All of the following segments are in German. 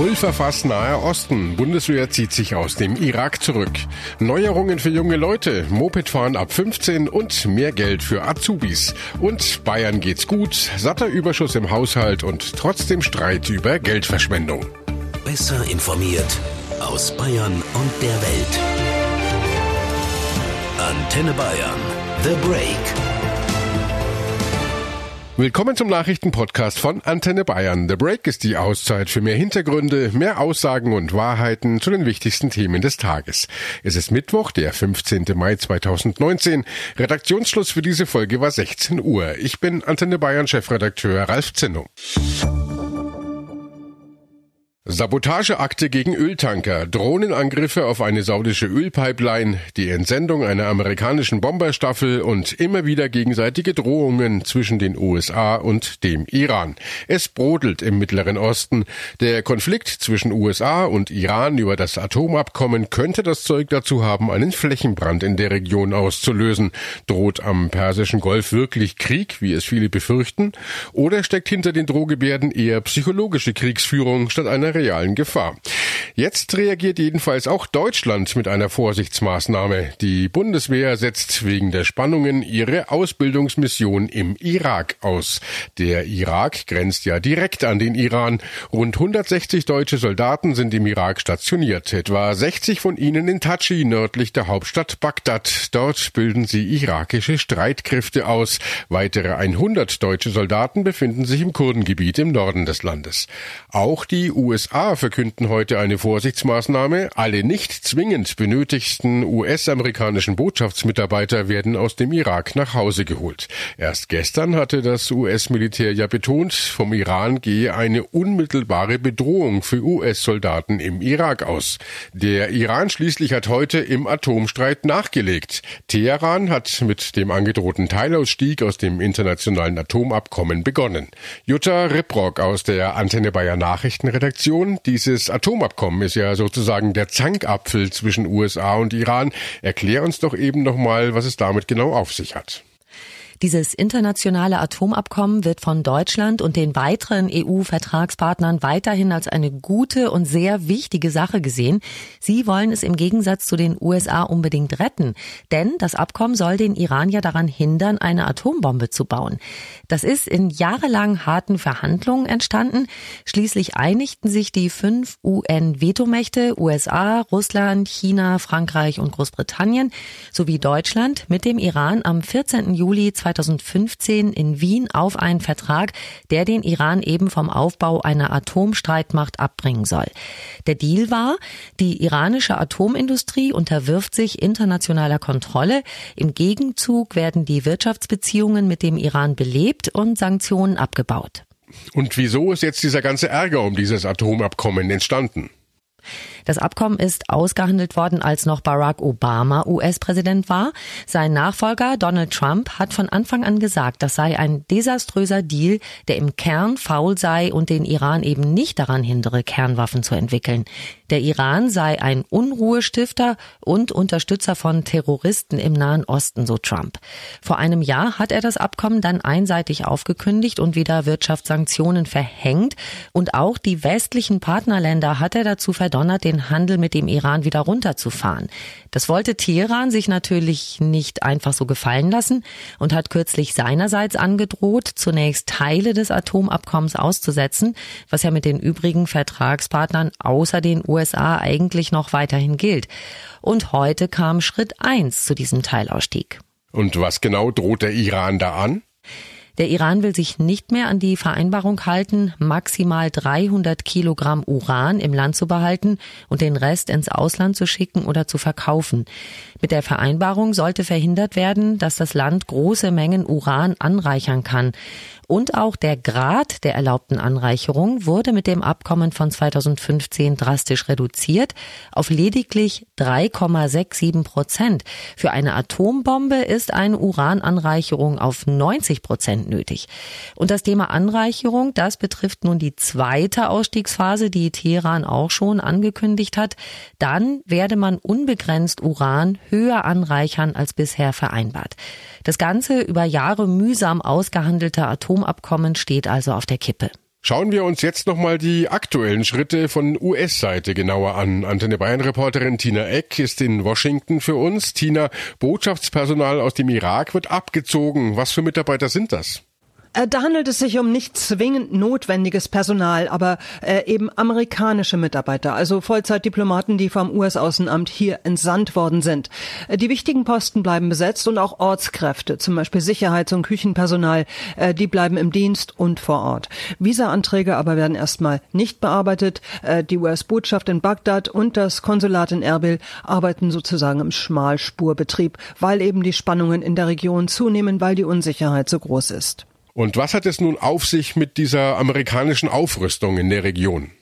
Pulverfass Nahe Osten. Bundeswehr zieht sich aus dem Irak zurück. Neuerungen für junge Leute, Mopedfahren ab 15 und mehr Geld für Azubis. Und Bayern geht's gut, satter Überschuss im Haushalt und trotzdem Streit über Geldverschwendung. Besser informiert aus Bayern und der Welt. Antenne Bayern. The Break. Willkommen zum Nachrichtenpodcast von Antenne Bayern. The Break ist die Auszeit für mehr Hintergründe, mehr Aussagen und Wahrheiten zu den wichtigsten Themen des Tages. Es ist Mittwoch, der 15. Mai 2019. Redaktionsschluss für diese Folge war 16 Uhr. Ich bin Antenne Bayern Chefredakteur Ralf Zinno. Sabotageakte gegen Öltanker, Drohnenangriffe auf eine saudische Ölpipeline, die Entsendung einer amerikanischen Bomberstaffel und immer wieder gegenseitige Drohungen zwischen den USA und dem Iran. Es brodelt im Mittleren Osten. Der Konflikt zwischen USA und Iran über das Atomabkommen könnte das Zeug dazu haben, einen Flächenbrand in der Region auszulösen. Droht am Persischen Golf wirklich Krieg, wie es viele befürchten? Oder steckt hinter den Drohgebärden eher psychologische Kriegsführung statt einer realen Gefahr. Jetzt reagiert jedenfalls auch Deutschland mit einer Vorsichtsmaßnahme. Die Bundeswehr setzt wegen der Spannungen ihre Ausbildungsmission im Irak aus. Der Irak grenzt ja direkt an den Iran. Rund 160 deutsche Soldaten sind im Irak stationiert, etwa 60 von ihnen in Tachi nördlich der Hauptstadt Bagdad. Dort bilden sie irakische Streitkräfte aus. Weitere 100 deutsche Soldaten befinden sich im Kurdengebiet im Norden des Landes. Auch die USA USA verkünden heute eine Vorsichtsmaßnahme. Alle nicht zwingend benötigsten US-amerikanischen Botschaftsmitarbeiter werden aus dem Irak nach Hause geholt. Erst gestern hatte das US-Militär ja betont, vom Iran gehe eine unmittelbare Bedrohung für US-Soldaten im Irak aus. Der Iran schließlich hat heute im Atomstreit nachgelegt. Teheran hat mit dem angedrohten Teilausstieg aus dem internationalen Atomabkommen begonnen. Jutta Riprock aus der Antenne Bayer Nachrichtenredaktion. Dieses Atomabkommen ist ja sozusagen der Zankapfel zwischen USA und Iran. Erklär uns doch eben nochmal, was es damit genau auf sich hat. Dieses internationale Atomabkommen wird von Deutschland und den weiteren EU-Vertragspartnern weiterhin als eine gute und sehr wichtige Sache gesehen. Sie wollen es im Gegensatz zu den USA unbedingt retten, denn das Abkommen soll den Iran ja daran hindern, eine Atombombe zu bauen. Das ist in jahrelang harten Verhandlungen entstanden. Schließlich einigten sich die fünf UN-Vetomächte USA, Russland, China, Frankreich und Großbritannien sowie Deutschland mit dem Iran am 14. Juli 2015 in Wien auf einen Vertrag, der den Iran eben vom Aufbau einer Atomstreitmacht abbringen soll. Der Deal war, die iranische Atomindustrie unterwirft sich internationaler Kontrolle. Im Gegenzug werden die Wirtschaftsbeziehungen mit dem Iran belebt und Sanktionen abgebaut. Und wieso ist jetzt dieser ganze Ärger um dieses Atomabkommen entstanden? Das Abkommen ist ausgehandelt worden, als noch Barack Obama US-Präsident war. Sein Nachfolger Donald Trump hat von Anfang an gesagt, das sei ein desaströser Deal, der im Kern faul sei und den Iran eben nicht daran hindere, Kernwaffen zu entwickeln. Der Iran sei ein Unruhestifter und Unterstützer von Terroristen im Nahen Osten, so Trump. Vor einem Jahr hat er das Abkommen dann einseitig aufgekündigt und wieder Wirtschaftssanktionen verhängt. Und auch die westlichen Partnerländer hat er dazu verdonnert, den Handel mit dem Iran wieder runterzufahren. Das wollte Teheran sich natürlich nicht einfach so gefallen lassen und hat kürzlich seinerseits angedroht, zunächst Teile des Atomabkommens auszusetzen, was ja mit den übrigen Vertragspartnern außer den USA eigentlich noch weiterhin gilt. Und heute kam Schritt eins zu diesem Teilausstieg. Und was genau droht der Iran da an? Der Iran will sich nicht mehr an die Vereinbarung halten, maximal 300 Kilogramm Uran im Land zu behalten und den Rest ins Ausland zu schicken oder zu verkaufen. Mit der Vereinbarung sollte verhindert werden, dass das Land große Mengen Uran anreichern kann. Und auch der Grad der erlaubten Anreicherung wurde mit dem Abkommen von 2015 drastisch reduziert auf lediglich 3,67 Prozent. Für eine Atombombe ist eine Urananreicherung auf 90 Prozent nötig. Und das Thema Anreicherung, das betrifft nun die zweite Ausstiegsphase, die Teheran auch schon angekündigt hat. Dann werde man unbegrenzt Uran höher anreichern als bisher vereinbart. Das Ganze über Jahre mühsam ausgehandelte Atomabkommen steht also auf der Kippe. Schauen wir uns jetzt nochmal die aktuellen Schritte von US-Seite genauer an. Antenne Bayern-Reporterin Tina Eck ist in Washington für uns. Tina, Botschaftspersonal aus dem Irak wird abgezogen. Was für Mitarbeiter sind das? Äh, da handelt es sich um nicht zwingend notwendiges Personal, aber äh, eben amerikanische Mitarbeiter, also Vollzeitdiplomaten, die vom US-Außenamt hier entsandt worden sind. Äh, die wichtigen Posten bleiben besetzt und auch Ortskräfte, zum Beispiel Sicherheits- und Küchenpersonal, die bleiben im Dienst und vor Ort. Visa-Anträge aber werden erstmal nicht bearbeitet. Die US-Botschaft in Bagdad und das Konsulat in Erbil arbeiten sozusagen im Schmalspurbetrieb, weil eben die Spannungen in der Region zunehmen, weil die Unsicherheit so groß ist. Und was hat es nun auf sich mit dieser amerikanischen Aufrüstung in der Region?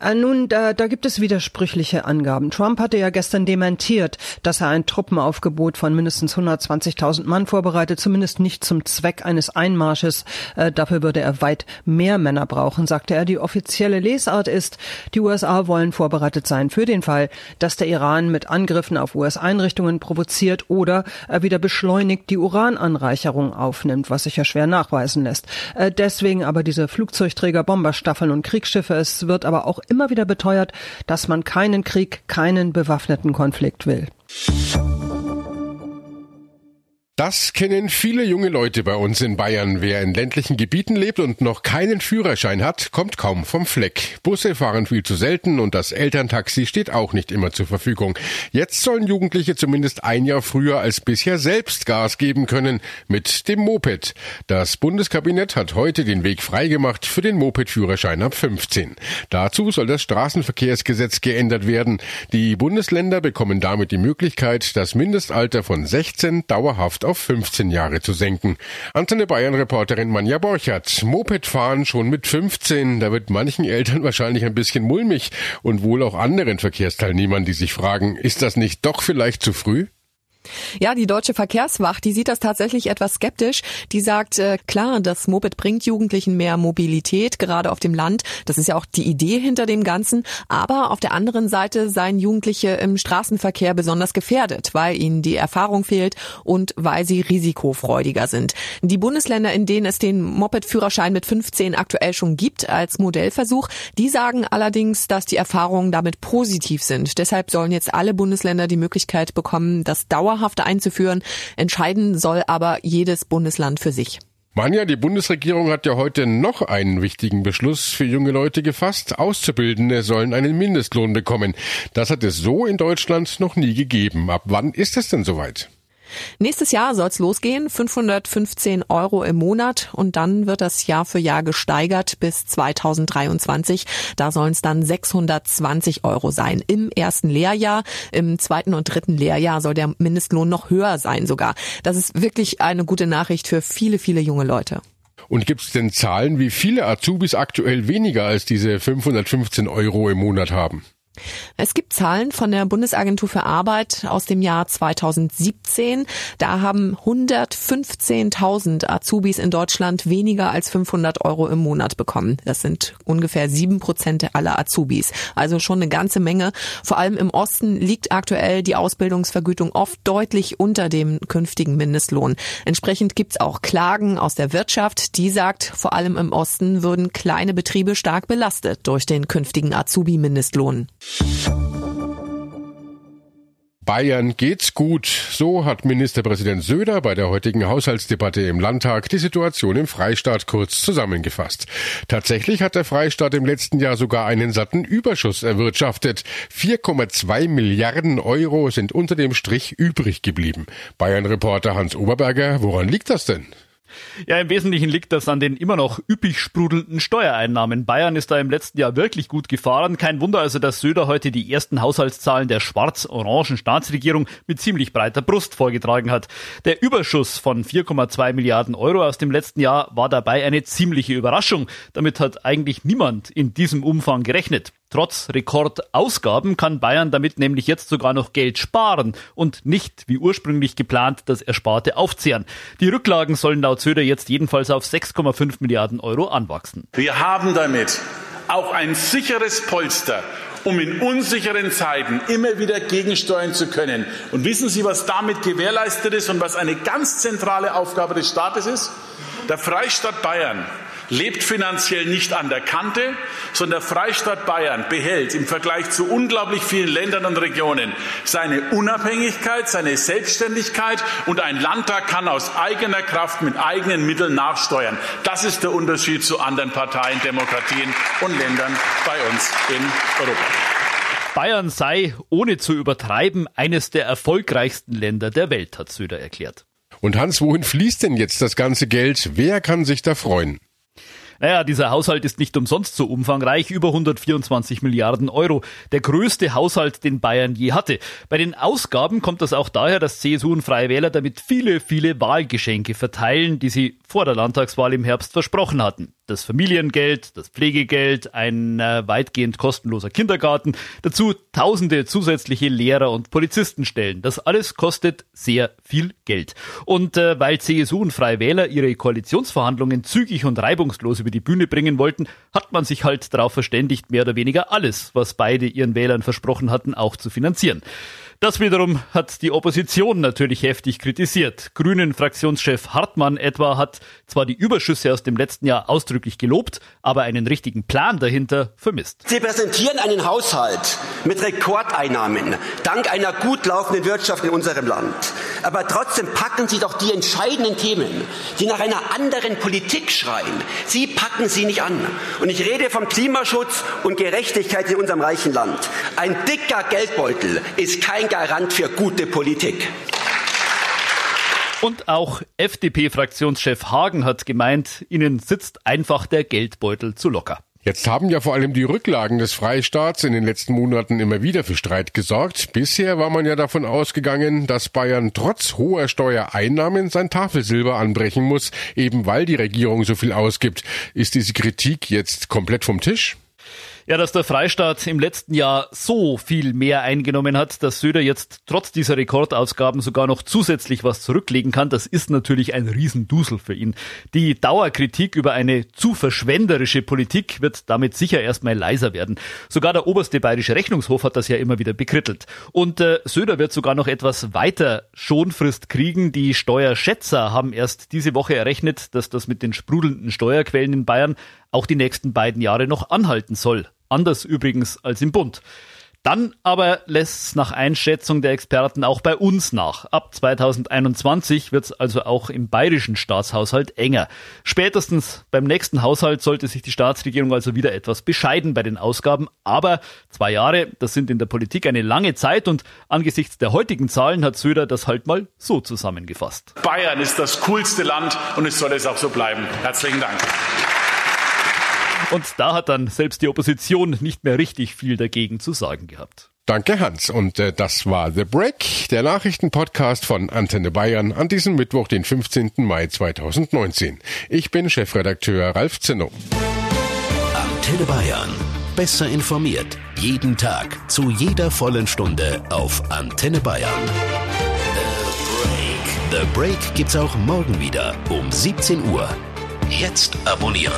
Äh, nun, da, da gibt es widersprüchliche Angaben. Trump hatte ja gestern dementiert, dass er ein Truppenaufgebot von mindestens 120.000 Mann vorbereitet, zumindest nicht zum Zweck eines Einmarsches. Äh, dafür würde er weit mehr Männer brauchen, sagte er. Die offizielle Lesart ist, die USA wollen vorbereitet sein für den Fall, dass der Iran mit Angriffen auf US-Einrichtungen provoziert oder äh, wieder beschleunigt die Urananreicherung aufnimmt, was sich ja schwer nachweisen lässt. Äh, deswegen aber diese Flugzeugträger, Bomberstaffeln und Kriegsschiffe. Es wird aber auch immer wieder beteuert, dass man keinen Krieg, keinen bewaffneten Konflikt will. Das kennen viele junge Leute bei uns in Bayern. Wer in ländlichen Gebieten lebt und noch keinen Führerschein hat, kommt kaum vom Fleck. Busse fahren viel zu selten und das Elterntaxi steht auch nicht immer zur Verfügung. Jetzt sollen Jugendliche zumindest ein Jahr früher als bisher selbst Gas geben können mit dem Moped. Das Bundeskabinett hat heute den Weg freigemacht für den Moped-Führerschein ab 15. Dazu soll das Straßenverkehrsgesetz geändert werden. Die Bundesländer bekommen damit die Möglichkeit, das Mindestalter von 16 dauerhaft auf 15 Jahre zu senken. Antenne Bayern-Reporterin Manja Borchert. Mopedfahren schon mit 15, da wird manchen Eltern wahrscheinlich ein bisschen mulmig und wohl auch anderen Verkehrsteilnehmern, die sich fragen, ist das nicht doch vielleicht zu früh? Ja, die deutsche Verkehrswacht, die sieht das tatsächlich etwas skeptisch. Die sagt, äh, klar, das Moped bringt Jugendlichen mehr Mobilität, gerade auf dem Land. Das ist ja auch die Idee hinter dem Ganzen. Aber auf der anderen Seite seien Jugendliche im Straßenverkehr besonders gefährdet, weil ihnen die Erfahrung fehlt und weil sie risikofreudiger sind. Die Bundesländer, in denen es den Moped-Führerschein mit 15 aktuell schon gibt als Modellversuch, die sagen allerdings, dass die Erfahrungen damit positiv sind. Deshalb sollen jetzt alle Bundesländer die Möglichkeit bekommen, das Dauer dauerhaft einzuführen. Entscheiden soll aber jedes Bundesland für sich. Manja, die Bundesregierung hat ja heute noch einen wichtigen Beschluss für junge Leute gefasst. Auszubildende sollen einen Mindestlohn bekommen. Das hat es so in Deutschland noch nie gegeben. Ab wann ist es denn soweit? Nächstes Jahr soll es losgehen, 515 Euro im Monat und dann wird das Jahr für Jahr gesteigert bis 2023. Da sollen es dann 620 Euro sein im ersten Lehrjahr. Im zweiten und dritten Lehrjahr soll der Mindestlohn noch höher sein sogar. Das ist wirklich eine gute Nachricht für viele, viele junge Leute. Und gibt es denn Zahlen, wie viele Azubis aktuell weniger als diese 515 Euro im Monat haben? Es gibt Zahlen von der Bundesagentur für Arbeit aus dem Jahr 2017. Da haben 115.000 Azubis in Deutschland weniger als 500 Euro im Monat bekommen. Das sind ungefähr sieben Prozent aller Azubis. Also schon eine ganze Menge. Vor allem im Osten liegt aktuell die Ausbildungsvergütung oft deutlich unter dem künftigen Mindestlohn. Entsprechend gibt's auch Klagen aus der Wirtschaft. Die sagt, vor allem im Osten würden kleine Betriebe stark belastet durch den künftigen Azubi-Mindestlohn. Bayern geht's gut. So hat Ministerpräsident Söder bei der heutigen Haushaltsdebatte im Landtag die Situation im Freistaat kurz zusammengefasst. Tatsächlich hat der Freistaat im letzten Jahr sogar einen satten Überschuss erwirtschaftet. 4,2 Milliarden Euro sind unter dem Strich übrig geblieben. Bayern-Reporter Hans Oberberger, woran liegt das denn? Ja, im Wesentlichen liegt das an den immer noch üppig sprudelnden Steuereinnahmen. Bayern ist da im letzten Jahr wirklich gut gefahren. Kein Wunder also, dass Söder heute die ersten Haushaltszahlen der schwarz-orangen Staatsregierung mit ziemlich breiter Brust vorgetragen hat. Der Überschuss von 4,2 Milliarden Euro aus dem letzten Jahr war dabei eine ziemliche Überraschung. Damit hat eigentlich niemand in diesem Umfang gerechnet. Trotz Rekordausgaben kann Bayern damit nämlich jetzt sogar noch Geld sparen und nicht, wie ursprünglich geplant, das Ersparte aufzehren. Die Rücklagen sollen laut Söder jetzt jedenfalls auf 6,5 Milliarden Euro anwachsen. Wir haben damit auch ein sicheres Polster, um in unsicheren Zeiten immer wieder gegensteuern zu können. Und wissen Sie, was damit gewährleistet ist und was eine ganz zentrale Aufgabe des Staates ist? Der Freistaat Bayern lebt finanziell nicht an der Kante, sondern der Freistaat Bayern behält im Vergleich zu unglaublich vielen Ländern und Regionen seine Unabhängigkeit, seine Selbstständigkeit und ein Landtag kann aus eigener Kraft mit eigenen Mitteln nachsteuern. Das ist der Unterschied zu anderen Parteien, Demokratien und Ländern bei uns in Europa. Bayern sei, ohne zu übertreiben, eines der erfolgreichsten Länder der Welt, hat Söder erklärt. Und Hans, wohin fließt denn jetzt das ganze Geld? Wer kann sich da freuen? Naja, dieser Haushalt ist nicht umsonst so umfangreich, über 124 Milliarden Euro. Der größte Haushalt, den Bayern je hatte. Bei den Ausgaben kommt das auch daher, dass CSU und Freie Wähler damit viele, viele Wahlgeschenke verteilen, die sie vor der Landtagswahl im Herbst versprochen hatten das Familiengeld, das Pflegegeld, ein äh, weitgehend kostenloser Kindergarten, dazu tausende zusätzliche Lehrer und Polizistenstellen. Das alles kostet sehr viel Geld. Und äh, weil CSU und Freie Wähler ihre Koalitionsverhandlungen zügig und reibungslos über die Bühne bringen wollten, hat man sich halt darauf verständigt, mehr oder weniger alles, was beide ihren Wählern versprochen hatten, auch zu finanzieren. Das wiederum hat die Opposition natürlich heftig kritisiert. Grünen Fraktionschef Hartmann etwa hat zwar die Überschüsse aus dem letzten Jahr ausdrücklich gelobt, aber einen richtigen Plan dahinter vermisst. Sie präsentieren einen Haushalt mit Rekordeinnahmen, dank einer gut laufenden Wirtschaft in unserem Land. Aber trotzdem packen Sie doch die entscheidenden Themen, die nach einer anderen Politik schreien. Sie packen sie nicht an. Und ich rede vom Klimaschutz und Gerechtigkeit in unserem reichen Land. Ein dicker Geldbeutel ist kein Garant für gute Politik. Und auch FDP-Fraktionschef Hagen hat gemeint, ihnen sitzt einfach der Geldbeutel zu locker. Jetzt haben ja vor allem die Rücklagen des Freistaats in den letzten Monaten immer wieder für Streit gesorgt. Bisher war man ja davon ausgegangen, dass Bayern trotz hoher Steuereinnahmen sein Tafelsilber anbrechen muss, eben weil die Regierung so viel ausgibt. Ist diese Kritik jetzt komplett vom Tisch? Ja, dass der Freistaat im letzten Jahr so viel mehr eingenommen hat, dass Söder jetzt trotz dieser Rekordausgaben sogar noch zusätzlich was zurücklegen kann, das ist natürlich ein Riesendusel für ihn. Die Dauerkritik über eine zu verschwenderische Politik wird damit sicher erstmal leiser werden. Sogar der oberste bayerische Rechnungshof hat das ja immer wieder bekrittelt. Und äh, Söder wird sogar noch etwas weiter Schonfrist kriegen. Die Steuerschätzer haben erst diese Woche errechnet, dass das mit den sprudelnden Steuerquellen in Bayern auch die nächsten beiden Jahre noch anhalten soll. Anders übrigens als im Bund. Dann aber lässt es nach Einschätzung der Experten auch bei uns nach. Ab 2021 wird es also auch im bayerischen Staatshaushalt enger. Spätestens beim nächsten Haushalt sollte sich die Staatsregierung also wieder etwas bescheiden bei den Ausgaben. Aber zwei Jahre, das sind in der Politik eine lange Zeit und angesichts der heutigen Zahlen hat Söder das halt mal so zusammengefasst. Bayern ist das coolste Land und es soll es auch so bleiben. Herzlichen Dank. Und da hat dann selbst die Opposition nicht mehr richtig viel dagegen zu sagen gehabt. Danke Hans. Und äh, das war The Break, der Nachrichtenpodcast von Antenne Bayern an diesem Mittwoch, den 15. Mai 2019. Ich bin Chefredakteur Ralf Zinno. Antenne Bayern. Besser informiert. Jeden Tag. Zu jeder vollen Stunde auf Antenne Bayern. The Break. The Break gibt's auch morgen wieder um 17 Uhr. Jetzt abonnieren.